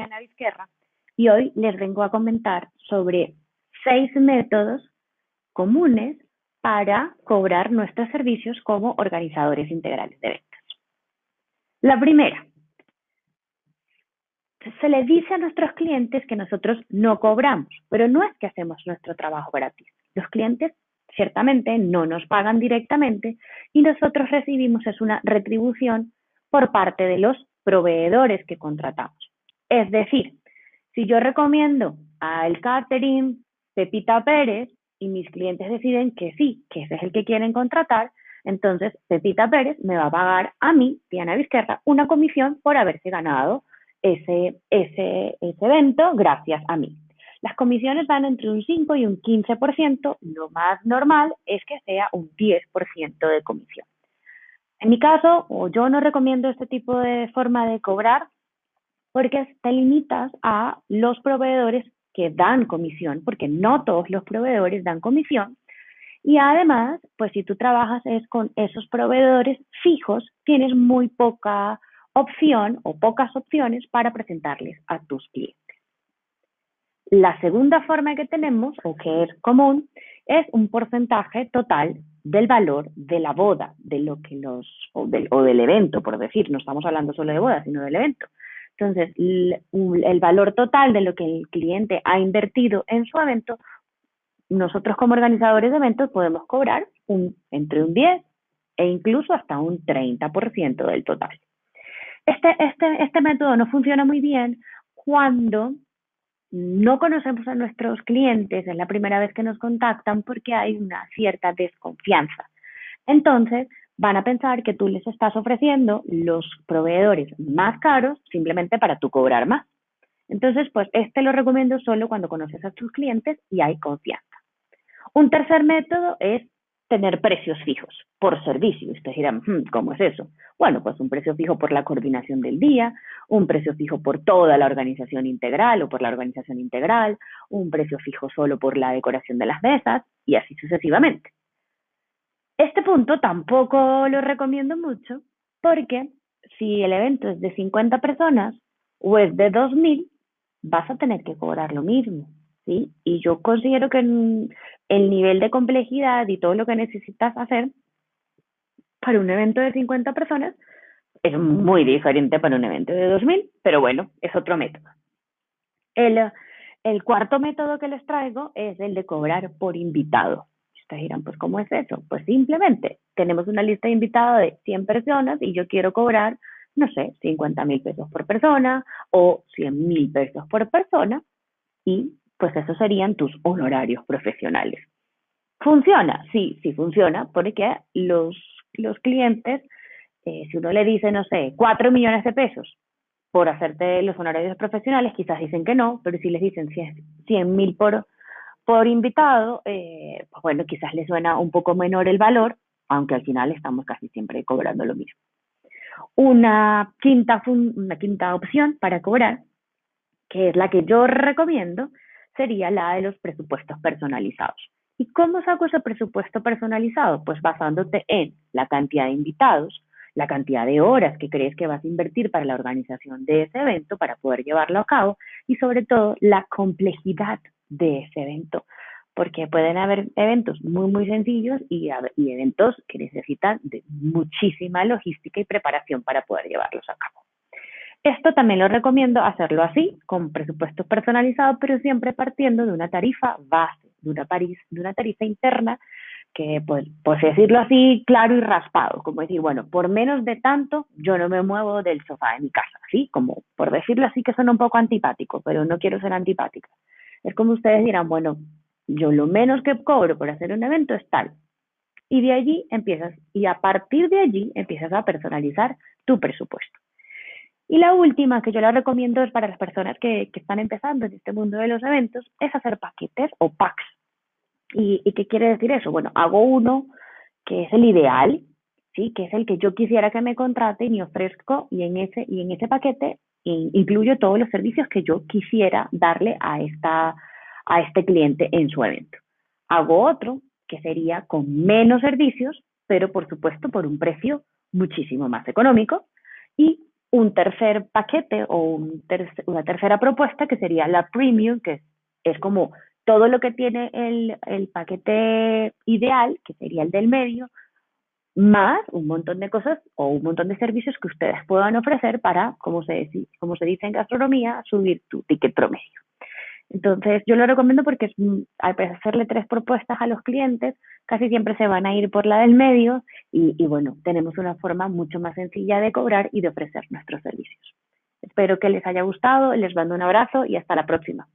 Diana Vizquerra y hoy les vengo a comentar sobre seis métodos comunes para cobrar nuestros servicios como organizadores integrales de ventas. La primera, se le dice a nuestros clientes que nosotros no cobramos, pero no es que hacemos nuestro trabajo gratis. Los clientes ciertamente no nos pagan directamente y nosotros recibimos es una retribución por parte de los proveedores que contratamos. Es decir, si yo recomiendo al catering Pepita Pérez y mis clientes deciden que sí, que ese es el que quieren contratar, entonces Pepita Pérez me va a pagar a mí, Diana Vizquerra, una comisión por haberse ganado ese, ese, ese evento gracias a mí. Las comisiones van entre un 5 y un 15%, lo más normal es que sea un 10% de comisión. En mi caso, yo no recomiendo este tipo de forma de cobrar porque te limitas a los proveedores que dan comisión, porque no todos los proveedores dan comisión. Y además, pues si tú trabajas es con esos proveedores fijos, tienes muy poca opción o pocas opciones para presentarles a tus clientes. La segunda forma que tenemos, o que es común, es un porcentaje total del valor de la boda, de lo que los, o del, o del evento, por decir, no estamos hablando solo de boda, sino del evento. Entonces, el, valor total de lo que el cliente ha invertido en su evento, nosotros como organizadores de eventos podemos cobrar un, entre un 10 e incluso hasta un 30% del total. Este, este, este método no funciona muy bien cuando no conocemos a nuestros clientes, es la primera vez que nos contactan porque hay una cierta desconfianza. Entonces, van a pensar que tú les estás ofreciendo los proveedores más caros simplemente para tú cobrar más. Entonces, pues este lo recomiendo solo cuando conoces a tus clientes y hay confianza. Un tercer método es tener precios fijos por servicio. Ustedes dirán, hmm, ¿cómo es eso? Bueno, pues un precio fijo por la coordinación del día, un precio fijo por toda la organización integral o por la organización integral, un precio fijo solo por la decoración de las mesas y así sucesivamente. Este punto tampoco lo recomiendo mucho porque si el evento es de 50 personas o es de 2.000, vas a tener que cobrar lo mismo, ¿sí? Y yo considero que el nivel de complejidad y todo lo que necesitas hacer para un evento de 50 personas es muy diferente para un evento de 2.000, pero bueno, es otro método. El, el cuarto método que les traigo es el de cobrar por invitado. Ustedes dirán, pues, ¿cómo es eso? Pues simplemente tenemos una lista de invitados de 100 personas y yo quiero cobrar, no sé, 50 mil pesos por persona o 100 mil pesos por persona y pues esos serían tus honorarios profesionales. ¿Funciona? Sí, sí funciona porque los, los clientes, eh, si uno le dice, no sé, 4 millones de pesos por hacerte los honorarios profesionales, quizás dicen que no, pero si les dicen 100 mil por por invitado, eh, pues bueno, quizás le suena un poco menor el valor, aunque al final estamos casi siempre cobrando lo mismo. Una quinta, una quinta opción para cobrar, que es la que yo recomiendo, sería la de los presupuestos personalizados. ¿Y cómo saco ese presupuesto personalizado? Pues basándote en la cantidad de invitados, la cantidad de horas que crees que vas a invertir para la organización de ese evento para poder llevarlo a cabo y sobre todo la complejidad de ese evento, porque pueden haber eventos muy, muy sencillos y, eventos que necesitan de muchísima logística y preparación para poder llevarlos a cabo. Esto también lo recomiendo hacerlo así, con presupuesto personalizado, pero siempre partiendo de una tarifa base, de una, tarifa interna que, pues, decirlo así, claro y raspado, como decir, bueno, por menos de tanto, yo no me muevo del sofá de mi casa, ¿sí? Como, por decirlo así, que suena un poco antipático, pero no quiero ser antipática. Es como ustedes dirán, bueno, yo lo menos que cobro por hacer un evento es tal. Y de allí empiezas, y a partir de allí empiezas a personalizar tu presupuesto. Y la última que yo la recomiendo es para las personas que, están empezando en este mundo de los eventos, es hacer paquetes o packs. ¿Y, ¿Y qué quiere decir eso? Bueno, hago uno que es el ideal, ¿sí? que es el que yo quisiera que me contrate y me ofrezco, y en ese, y en ese paquete incluyo todos los servicios que yo quisiera darle a, esta, a este cliente en su evento. Hago otro que sería con menos servicios, pero por supuesto por un precio muchísimo más económico. Y un tercer paquete o una tercera propuesta que sería la premium, que es, como todo lo que tiene el, el, paquete ideal, que sería el del medio, más un montón de cosas o un montón de servicios que ustedes puedan ofrecer para, como se, como se dice en gastronomía, subir tu ticket promedio. Entonces, yo lo recomiendo porque mm, al hacerle tres propuestas a los clientes, casi siempre se van a ir por la del medio y, y bueno, tenemos una forma mucho más sencilla de cobrar y de ofrecer nuestros servicios. Espero que les haya gustado, les mando un abrazo y hasta la próxima.